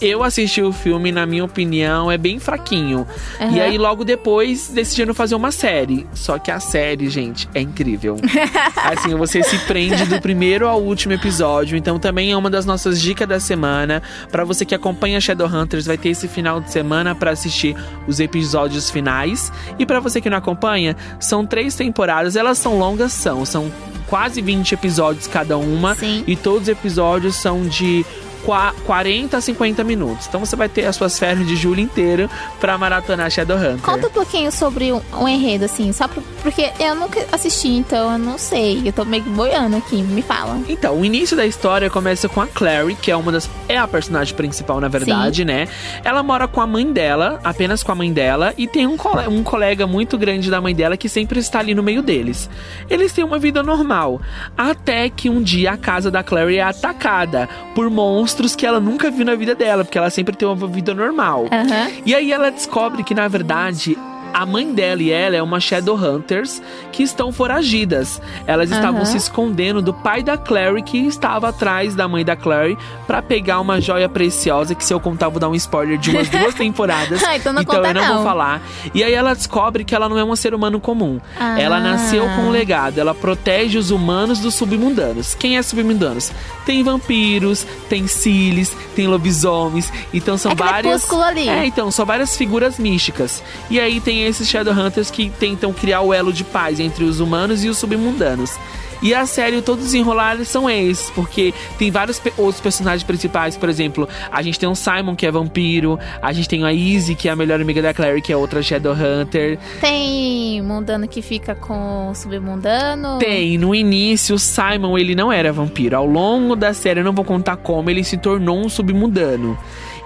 Eu assisti o filme, na minha opinião, é bem fraquinho. Aham. E aí, logo depois, decidiram fazer uma série. Só que a série, gente, é incrível. assim, você se prende do primeiro ao último episódio. Então, também é uma das nossas dicas da semana. Pra você que acompanha Shadowhunters, vai ter esse final de semana pra assistir os episódios finais. E pra você que não acompanha, são três temporadas. Elas são longas, são. São quase 20 episódios cada uma. Sim. E todos os episódios são de 40 a 50 minutos. Então você vai ter as suas férias de julho inteiro pra maratonar Shadowhunter. Conta um pouquinho sobre um, um enredo, assim, só pro- porque eu nunca assisti, então eu não sei. Eu tô meio boiando aqui, me fala. Então, o início da história começa com a Clary, que é uma das. É a personagem principal, na verdade, né? Ela mora com a mãe dela, apenas com a mãe dela, e tem um, um colega muito grande da mãe dela que sempre está ali no meio deles. Eles têm uma vida normal. Até que um dia a casa da Clary é atacada por monstros que ela nunca viu na vida dela, porque ela sempre tem uma vida normal. Aham. E aí ela descobre que, na verdade, a mãe dela e ela é uma Shadowhunters que estão foragidas. Elas estavam Aham. se escondendo do pai da Clary, que estava atrás da mãe da Clary, pra pegar uma joia preciosa, que se eu contar vou dar um spoiler de umas duas temporadas. Ah, então não então conta eu não, não. vou falar. E aí ela descobre que ela não é um ser humano comum. Ah. Ela nasceu com um legado. Ela protege os humanos dos submundanos. Quem é submundanos? Tem vampiros, tem Silis, tem lobisomens. Então são É várias. Ali. É, então, são várias figuras místicas. E aí tem esses Shadowhunters que tentam criar o elo de paz entre os humanos e os submundanos. E a série, todos os enrolados são esses, porque tem vários pe- outros personagens principais, por exemplo, a gente tem o Simon, que é vampiro, a gente tem a Izzy, que é a melhor amiga da Clary, que é outra Shadowhunter. Tem mundano que fica com submundano. Tem, no início, o Simon, ele não era vampiro. Ao longo da série, eu não vou contar como, ele se tornou um submundano.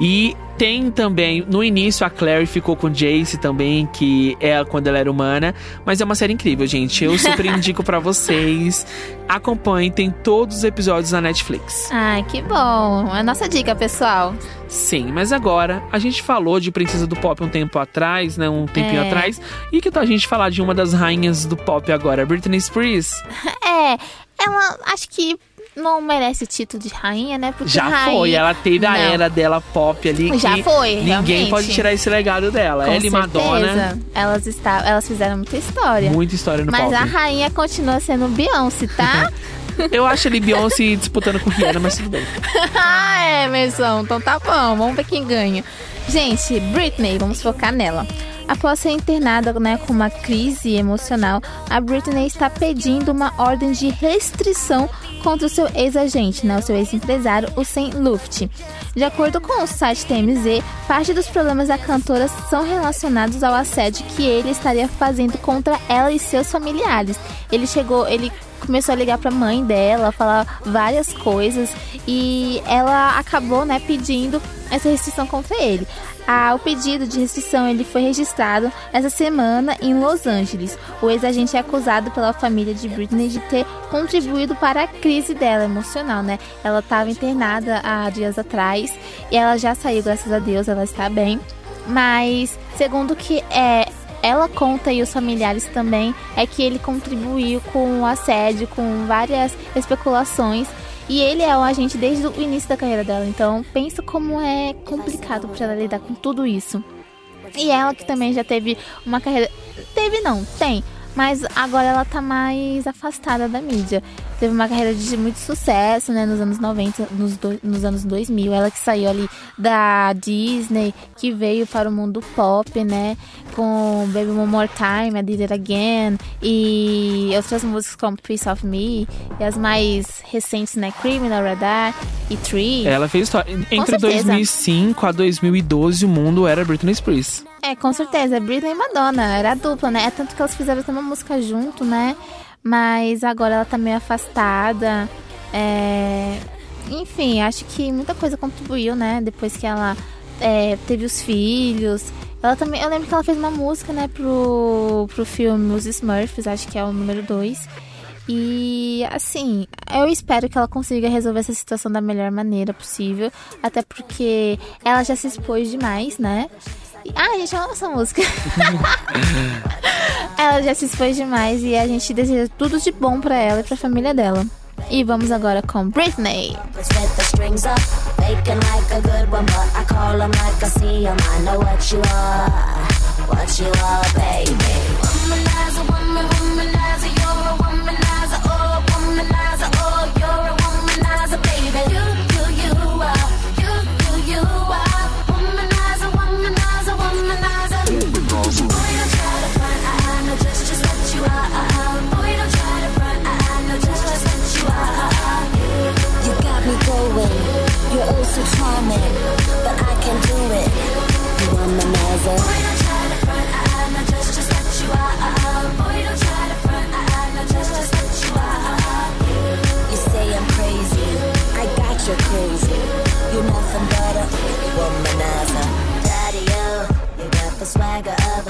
E tem também, no início, a Clary ficou com Jace também, que é quando ela era humana. Mas é uma série incrível, gente. Eu super indico pra vocês. Acompanhem, tem todos os episódios na Netflix. Ai, que bom. É a nossa dica, pessoal. Sim, mas agora, a gente falou de Princesa do Pop um tempo atrás, né? Um tempinho É. atrás. E que tal a gente falar de uma das rainhas do pop agora, Britney Spears? É, ela acho que não merece o título de rainha, né? Porque Já rainha... foi, ela teve a Não. era dela pop ali. Já foi, Ninguém realmente. pode tirar esse legado dela. Com ela e Madonna. Elas, está, elas fizeram muita história. muita história no Mas pop. a rainha continua sendo Beyoncé, tá? Eu acho ele Beyoncé disputando com Rihanna, mas tudo bem. ah, é, Emerson. Então tá bom, vamos ver quem ganha. Gente, Britney, vamos focar nela. Após ser internada né, com uma crise emocional, a Britney está pedindo uma ordem de restrição contra o seu ex-agente, né, o seu ex-empresário, o Sam Luft. De acordo com o site TMZ, parte dos problemas da cantora são relacionados ao assédio que ele estaria fazendo contra ela e seus familiares. Ele chegou, ele começou a ligar pra mãe dela, falar várias coisas e ela acabou, né, pedindo essa restrição contra ele. Ah, o pedido de restrição ele foi registrado essa semana em Los Angeles. O ex-agente é acusado pela família de Britney de ter contribuído para a crise dela emocional, né? Ela estava internada há dias atrás e ela já saiu, graças a Deus, ela está bem. Mas, segundo que é ela conta e os familiares também é que ele contribuiu com o assédio, com várias especulações. E ele é o agente desde o início da carreira dela. Então, pensa como é complicado para ela lidar com tudo isso. E ela que também já teve uma carreira. Teve não, tem. Mas agora ela tá mais afastada da mídia. Teve uma carreira de muito sucesso, né? Nos anos 90, nos, do- nos anos 2000. Ela que saiu ali da Disney, que veio para o mundo pop, né? Com Baby One More Time, I Did It Again. E outras músicas como Piece of Me. E as mais recentes, né? Criminal Radar e Tree. Ela fez história. Entre certeza. 2005 a 2012, o mundo era Britney Spears. É, com certeza. Britney e Madonna. Era dupla, né? É tanto que elas fizeram até uma música junto, né? Mas agora ela tá meio afastada. É... Enfim, acho que muita coisa contribuiu, né? Depois que ela é, teve os filhos. Ela também. Eu lembro que ela fez uma música, né, pro, pro filme Os Smurfs, acho que é o número 2. E assim, eu espero que ela consiga resolver essa situação da melhor maneira possível. Até porque ela já se expôs demais, né? Ah, gente, eu amo essa música. ela já se expôs demais e a gente deseja tudo de bom pra ela e pra família dela. E vamos agora com Britney.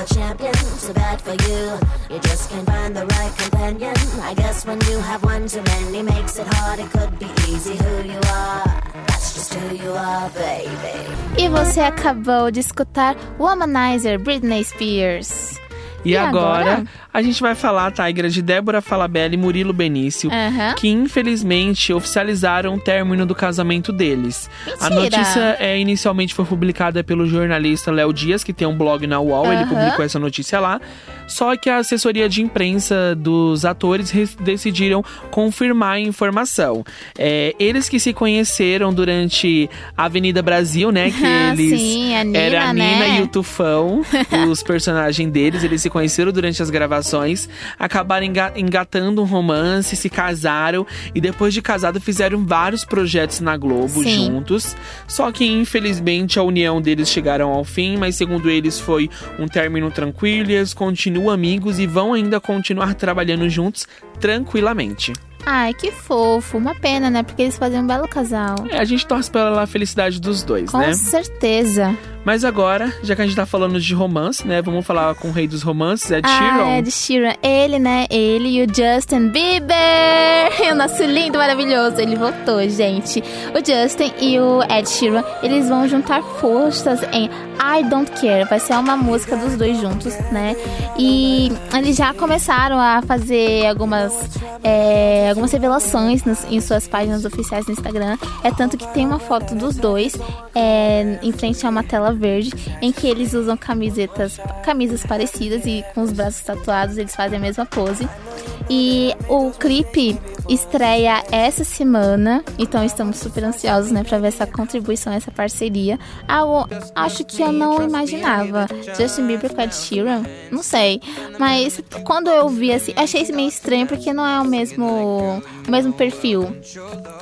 A champion. Too bad for you. You just can't find the right companion. I guess when you have one too many makes it hard. It could be easy who you are. That's just who you are, baby. E você acabou de escutar Womanizer Britney Spears. E, E agora, agora? a gente vai falar, Tigra, de Débora Falabella e Murilo Benício, Aham. que infelizmente oficializaram o término do casamento deles. A Mentira. notícia é, inicialmente foi publicada pelo jornalista Léo Dias, que tem um blog na UOL, ele Aham. publicou essa notícia lá. Só que a assessoria de imprensa dos atores res- decidiram confirmar a informação. É, eles que se conheceram durante a Avenida Brasil, né? Que Ah, eles. sim, a Nina, era a Nina né? e o Tufão, os personagens deles. Eles se conheceram durante as gravações, acabaram enga- engatando um romance, se casaram e depois de casado fizeram vários projetos na Globo Sim. juntos. Só que infelizmente a união deles chegaram ao fim, mas segundo eles foi um término tranquilo eles continuam amigos e vão ainda continuar trabalhando juntos tranquilamente. Ai, que fofo. Uma pena, né? Porque eles fazem um belo casal. É, a gente torce pela felicidade dos dois, Com né? certeza. Mas agora, já que a gente tá falando de romance, né? Vamos falar com o rei dos romances, Ed Sheeran. Ah, Ed Sheeran. Ele, né? Ele e o Justin Bieber. O nosso lindo, maravilhoso. Ele voltou, gente. O Justin e o Ed Sheeran, eles vão juntar forças em I Don't Care. Vai ser uma música dos dois juntos, né? E eles já começaram a fazer algumas, é, algumas revelações nas- em suas páginas oficiais no Instagram. É tanto que tem uma foto dos dois é, em frente a uma tela verde, em que eles usam camisetas, camisas parecidas e com os braços tatuados eles fazem a mesma pose. E o clipe estreia essa semana, então estamos super ansiosos, né, pra ver essa contribuição, essa parceria. Algo, acho que eu não imaginava. Justin Bieber com Ed Sheeran, não sei. Mas quando eu vi assim, achei isso meio estranho porque não é o mesmo, o mesmo perfil.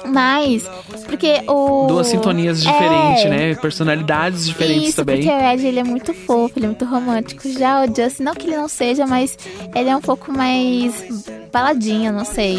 Mas, porque o. Duas sintonias É, diferentes, né? Personalidades diferentes isso, também. porque o Ed ele é muito fofo, ele é muito romântico. Já o Justin, não que ele não seja, mas ele é um pouco mais baladinha, não sei.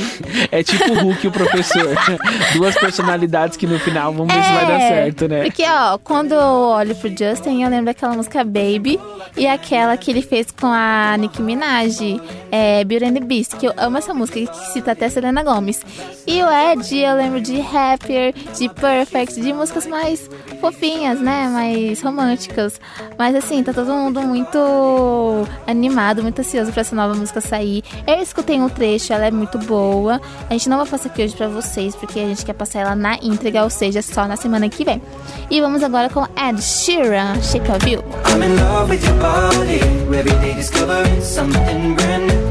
É tipo o Hulk e o professor. Duas personalidades que no final vamos ver se vai dar certo, né? É, Porque, ó, quando eu olho pro Justin, eu lembro daquela música Baby e aquela que ele fez com a Nicki Minaj, é, Beauty and the Beast, que eu amo essa música, que cita até Selena Gomez. E o Ed, eu lembro de Happier, de Perfect, de músicas mais fofinhas, né? Mais românticas. Mas assim, tá todo mundo muito animado, muito ansioso pra essa nova música sair. Eu escutei um trecho, ela é muito boa. A gente não vai passar aqui hoje pra vocês, porque a gente quer passar ela na íntegra, ou seja, só na semana que vem. E vamos agora com Ed Sheeran, Shape of You. I'm in love with your body. Every day discovering something brand new.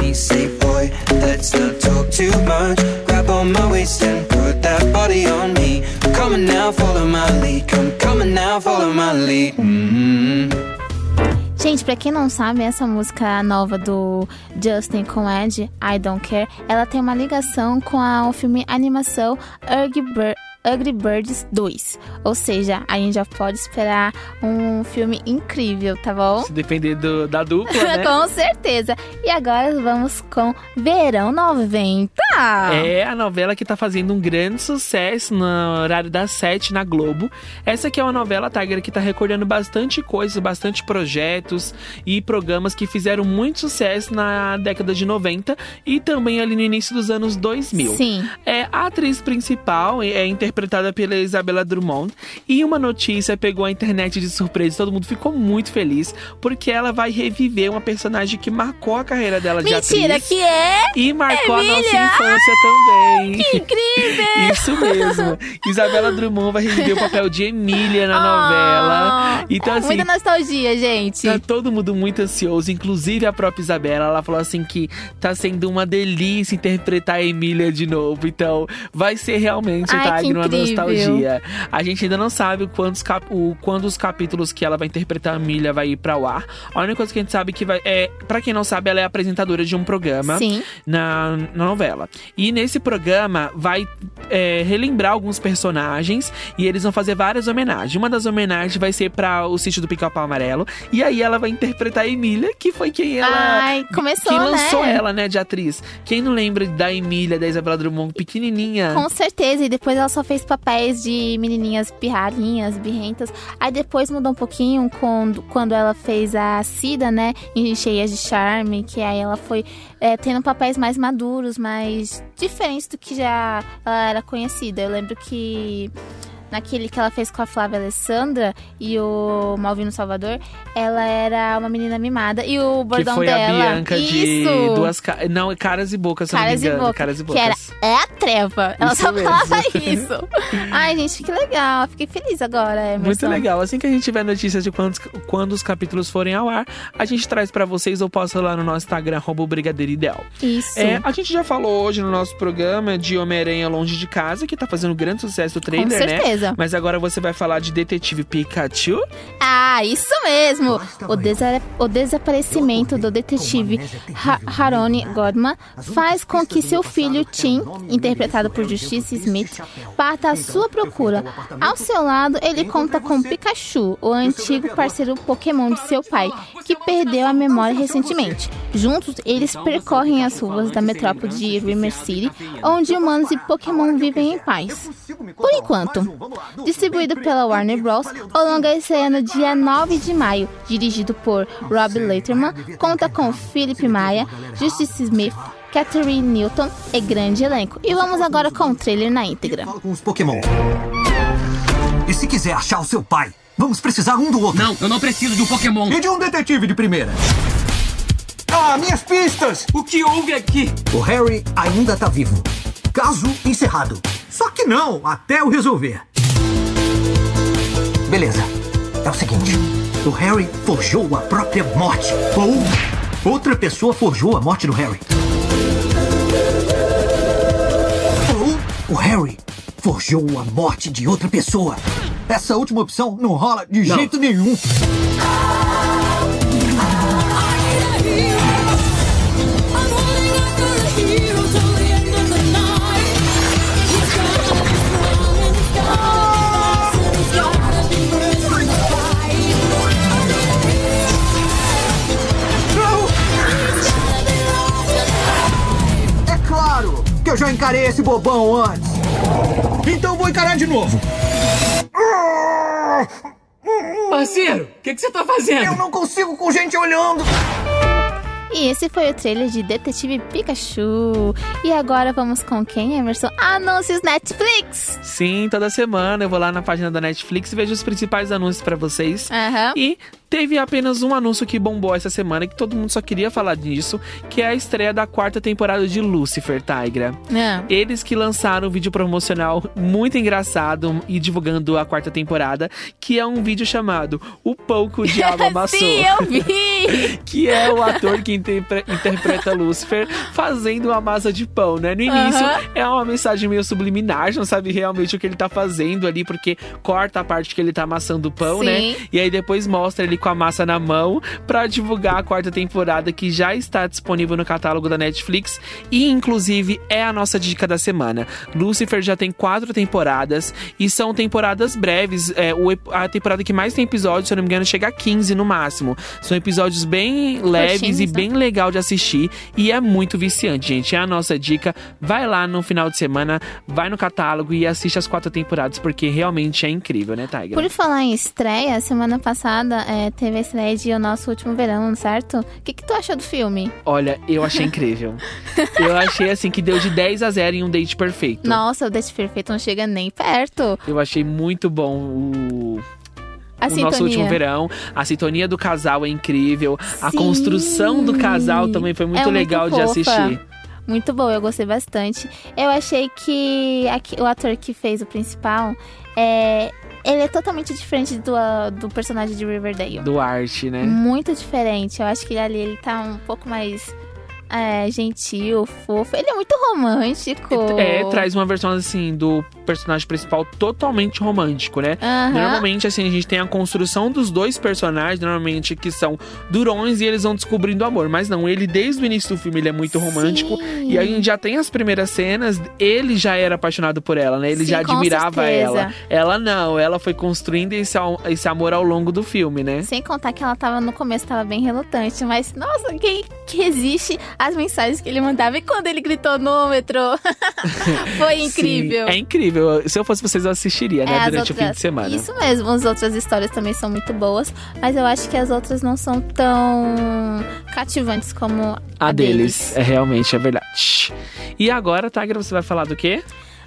me. Say, boy, let's not talk too much. Grab on my waist and put that body on me. Come on now, follow my lead. Come, on now, follow my lead. hmm Gente, pra quem não sabe, essa música nova do Justin com Ed, I Don't Care, ela tem uma ligação com o filme animação Ugly, Bir- Ugly Birds 2. Ou seja, a gente já pode esperar um filme incrível, tá bom? Se depender do- da dupla, né? com certeza. E agora vamos com Verão 90. É a novela que tá fazendo um grande sucesso no horário das sete na Globo. Essa aqui é uma novela, Tiger, que tá recordando bastante coisa, bastante projetos e programas que fizeram muito sucesso na década de 90 e também ali no início dos anos 2000. Sim. É, a atriz principal é é interpretada pela Isabela Drummond e uma notícia pegou a internet de surpresa. Todo mundo ficou muito feliz porque ela vai reviver uma personagem que marcou a carreira dela de Mentira, atriz. que é? E marcou a nossa Emília? infância também. Que incrível! Isso mesmo. Isabela Drummond vai reviver o papel de Emília na novela. Então, assim. muita nostalgia, gente. Tá todo mundo muito ansioso, inclusive a própria Isabela. Ela falou assim que tá sendo uma delícia interpretar a Emília de novo. Então, vai ser realmente, Ai, tá? Nostalgia. A gente ainda não sabe quantos cap- o, quando os capítulos que ela vai interpretar a Emília vai ir pra o ar. A única coisa que a gente sabe que vai. É, pra quem não sabe, ela é apresentadora de um programa Sim. na, na novela. E nesse programa vai é, relembrar alguns personagens e eles vão fazer várias homenagens. Uma das homenagens vai ser para o sítio do Pica-Pau Amarelo. E aí ela vai interpretar a Emília, que foi quem ela. Ai, começou, que lançou né? ela, né, de atriz. Quem não lembra da Emília, da Isabela Drummond, pequenininha? Com certeza, e depois ela só fez papéis de menininhas pirralhinhas, birrentas. Aí depois mudou um pouquinho quando, quando ela fez a Cida, né, em Cheias de Charme, que aí ela foi é, tendo papéis mais maduros, mais diferentes do que já ela era conhecida. Eu lembro que naquele que ela fez com a Flávia Alessandra e o Malvino Salvador, ela era uma menina mimada. E o Que bordão foi dela. a Bianca de Isso! duas caras. Não, caras e bocas, se eu não Caras me e engano. boca. Caras e Que era bocas. é a treva. Ela Isso só mesmo. falava isso. Ai, gente, que legal. Fiquei feliz agora, Emerson. Muito legal. Assim que a gente tiver notícias de quando, quando os capítulos forem ao ar, a gente traz pra vocês ou posta lá no nosso Instagram, arroba Brigadeiro Ideal. Isso. É, a gente já falou hoje no nosso programa de Homem-Aranha Longe de Casa, que tá fazendo grande sucesso o trailer, né? Certeza. Mas agora você vai falar de Detetive Pikachu. Ah, isso mesmo! O, desa- o desaparecimento do detetive Ha- Haroni Godman faz com que seu filho Tim, interpretado por Justice Smith, parta à sua procura. Ao seu lado, ele conta com Pikachu, o antigo parceiro Pokémon de seu pai, que perdeu a memória recentemente. Juntos, eles percorrem as ruas da metrópole de Rimmer City, onde humanos e Pokémon vivem em paz. Por enquanto, distribuído pela Warner Bros., o longa estreia no dia 9 de maio, dirigido por Rob Letterman, conta com Philip Maia, Justice Smith, Catherine Newton e grande elenco. E vamos agora com o trailer na íntegra. com os Pokémon. E se quiser achar o seu pai, vamos precisar um do outro. Não, eu não preciso de um Pokémon. E de um detetive de primeira. Ah, minhas pistas! O que houve aqui? O Harry ainda tá vivo. Caso encerrado. Só que não, até eu resolver. Beleza. É o seguinte: o Harry forjou a própria morte. Ou outra pessoa forjou a morte do Harry. Ou o Harry forjou a morte de outra pessoa. Essa última opção não rola de jeito nenhum. Que eu já encarei esse bobão antes. Então vou encarar de novo. Parceiro, o que, que você tá fazendo? Eu não consigo com gente olhando. E esse foi o trailer de Detetive Pikachu. E agora vamos com quem, Emerson? Anúncios Netflix! Sim, toda semana eu vou lá na página da Netflix e vejo os principais anúncios pra vocês. Aham. E teve apenas um anúncio que bombou essa semana, que todo mundo só queria falar disso, que é a estreia da quarta temporada de Lucifer, Tigra. Não. Eles que lançaram um vídeo promocional muito engraçado e divulgando a quarta temporada, que é um vídeo chamado O Pouco o Diabo Amassou. Sim, eu vi! que é o ator que interpre- interpreta Lucifer fazendo uma massa de pão, né? No início Aham. é uma mensagem meio subliminar, a gente não sabe realmente o que ele tá fazendo ali, porque corta a parte que ele tá amassando o pão, né? Sim. E aí depois mostra ele com a massa na mão pra divulgar a quarta temporada que já está disponível no catálogo da Netflix e inclusive é a nossa dica da semana. Lucifer já tem quatro temporadas e são temporadas breves. É, a temporada que mais tem episódios, se eu não me engano, chega a 15 no máximo. São episódios bem leves Curtinhos, e né? bem legal de assistir e é muito viciante, gente. É a nossa dica. Vai lá no final de semana, vai no catálogo e assiste as quatro temporadas porque realmente é incrível, né, Tiger? Por falar em estreia, semana passada é, teve a estreia de O Nosso Último Verão, certo? O que, que tu achou do filme? Olha, eu achei incrível. eu achei assim que deu de 10 a 0 em um date perfeito. Nossa, o Date Perfeito não chega nem perto. Eu achei muito bom o. A o sintonia. nosso último verão, a sintonia do casal é incrível, a Sim. construção do casal também foi muito É muito legal de fofa. assistir. Muito bom, eu gostei bastante. Eu achei que aqui- o ator que fez o principal, é, ele é totalmente diferente do, ah, do personagem de Riverdale. Do arte, né? Muito diferente. Eu acho que ali ele tá um pouco mais é, gentil, fofo. Ele é muito romântico. É, traz uma versão assim do personagem principal totalmente romântico, né? Aham. Normalmente, assim, a gente tem a construção dos dois personagens, normalmente que são durões e eles vão descobrindo o amor. Mas não, ele desde o início do filme ele é muito romântico. E aí a gente já tem as primeiras cenas, ele já era apaixonado por ela, né? Ele Sim, já admirava ela. Ela não, ela foi construindo esse, esse amor ao longo do filme, né? Sem contar que ela tava no começo, tava bem relutante. Mas, nossa, quem que resiste às mensagens que ele mandava? E quando ele gritou no metrô? Foi incrível. Sim, é incrível. Se eu fosse vocês, eu assistiria, né? É, as durante o fim outras- de semana. Isso mesmo, as outras histórias também são muito boas, mas eu acho que as outras não são tão cativantes como a, A deles, é realmente, é verdade. E agora, Tiger, você vai falar do quê?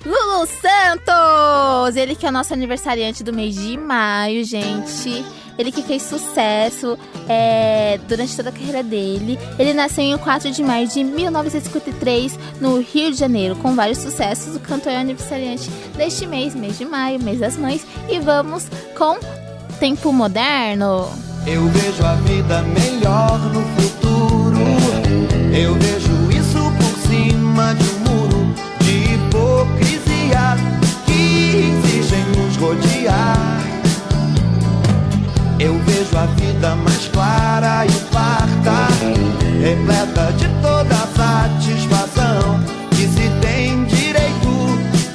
Lulu Santos! Ele que é o nosso aniversariante do mês de maio, gente. Ele que fez sucesso é, durante toda a carreira dele. Ele nasceu em 4 de maio de 1953, no Rio de Janeiro, com vários sucessos. O cantor é aniversariante deste mês, mês de maio, mês das mães. E vamos com Tempo Moderno. Eu vejo a vida melhor no futuro. Eu vejo isso por cima de um rodear. Eu vejo a vida mais clara e farta, repleta de toda satisfação que se tem direito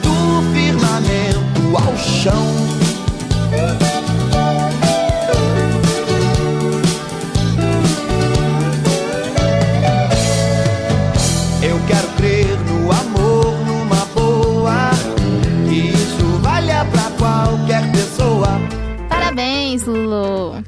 do firmamento ao chão.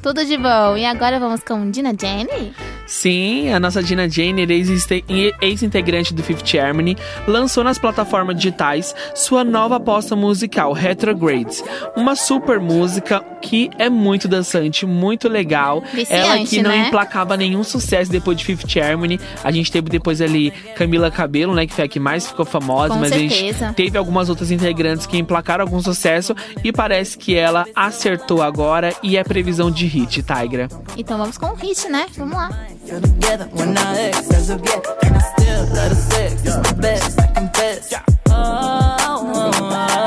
Tudo de bom. E agora vamos com Dina Jenny? Sim, a nossa Dina Jane, ex-inte- ex-integrante do Fifth Harmony, lançou nas plataformas digitais sua nova aposta musical, Retrogrades. Uma super música que é muito dançante, muito legal. Viciante, Ela que não né? emplacava nenhum sucesso depois de Fifth Harmony. A gente teve depois ali Camila Cabelo, né, que foi a que mais ficou famosa, Com mas a certeza. gente teve algumas outras integrantes que emplacaram algum sucesso e parece que ela acertou agora e é previsão de hit, Tigra. Então vamos com o hit, né? Vamos lá. Together when our exes again. And I still love the sex, it's the best, I confess. Oh, oh, oh.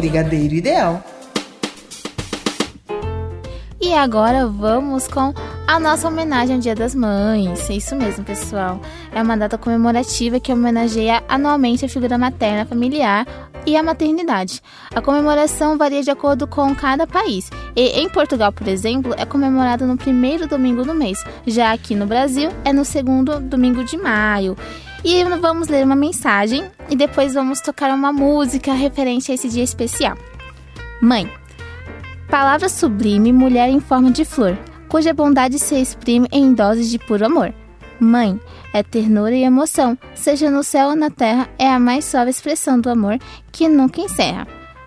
Brigadeiro Ideal. E agora vamos com a nossa homenagem ao Dia das Mães. É isso mesmo, pessoal. É uma data comemorativa que homenageia anualmente a figura materna familiar e a maternidade. A comemoração varia de acordo com cada país. E em Portugal, por exemplo, é comemorado no primeiro domingo do mês. Já aqui no Brasil, é no segundo domingo de maio. E vamos ler uma mensagem e depois vamos tocar uma música referente a esse dia especial. Mãe, Palavra sublime, mulher em forma de flor, cuja bondade se exprime em doses de puro amor. Mãe, é ternura e emoção, seja no céu ou na terra, é a mais suave expressão do amor que nunca encerra.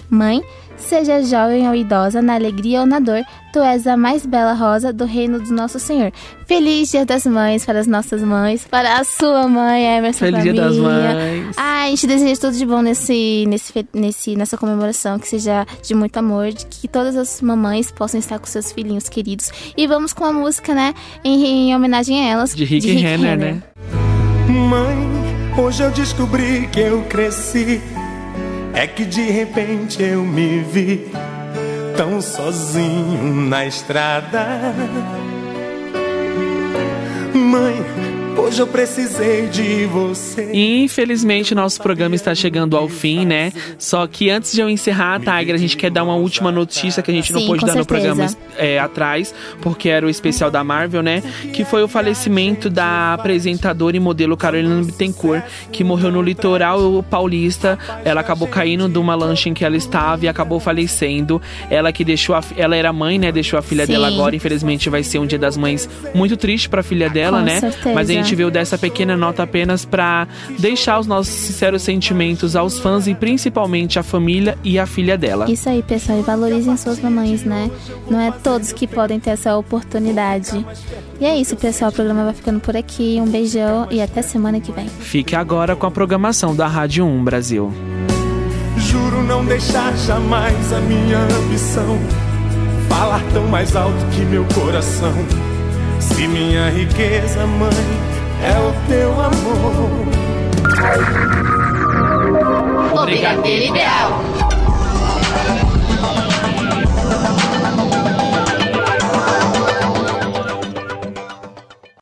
Mãe, seja jovem ou idosa, na alegria ou na dor, tu és a mais bela rosa do reino do nosso Senhor. Feliz Dia das Mães para as nossas mães, para a sua mãe, Emerson. Feliz para Dia a das minha. Mães. Ai, a gente deseja tudo de bom nesse, nesse, nesse, nessa comemoração, que seja de muito amor, de que todas as mamães possam estar com seus filhinhos queridos. E vamos com a música, né, em, em homenagem a elas. De Rick Renner, né? Mãe, hoje eu descobri que eu cresci. É que de repente eu me vi tão sozinho na estrada. Mãe, hoje eu precisei de você. E infelizmente nosso programa está chegando ao fim, né? Só que antes de eu encerrar, Tiger, a gente quer dar uma última notícia que a gente não Sim, pôde dar no certeza. programa é, atrás, porque era o especial da Marvel, né? Que foi o falecimento da apresentadora e modelo Carolina Bittencourt, que morreu no litoral paulista. Ela acabou caindo de uma lancha em que ela estava e acabou falecendo. Ela que deixou a, ela era mãe, né? Deixou a filha Sim. dela agora. Infelizmente vai ser um Dia das Mães muito triste para a filha dela, Com né? certeza. Mas a gente veio dessa pequena nota apenas para deixar os nossos sinceros sentimentos aos fãs e principalmente à família e à filha dela. Isso aí, pessoal, e valorizem suas mamães, né? Não é todos que podem ter essa oportunidade. E é isso, pessoal, o programa vai ficando por aqui. Um beijão e até semana que vem. Fique agora com a programação da Rádio 1 Brasil. Juro não deixar jamais a minha ambição falar tão mais alto que meu coração. Se minha riqueza, mãe, é o teu amor. O Brigadeiro Ideal.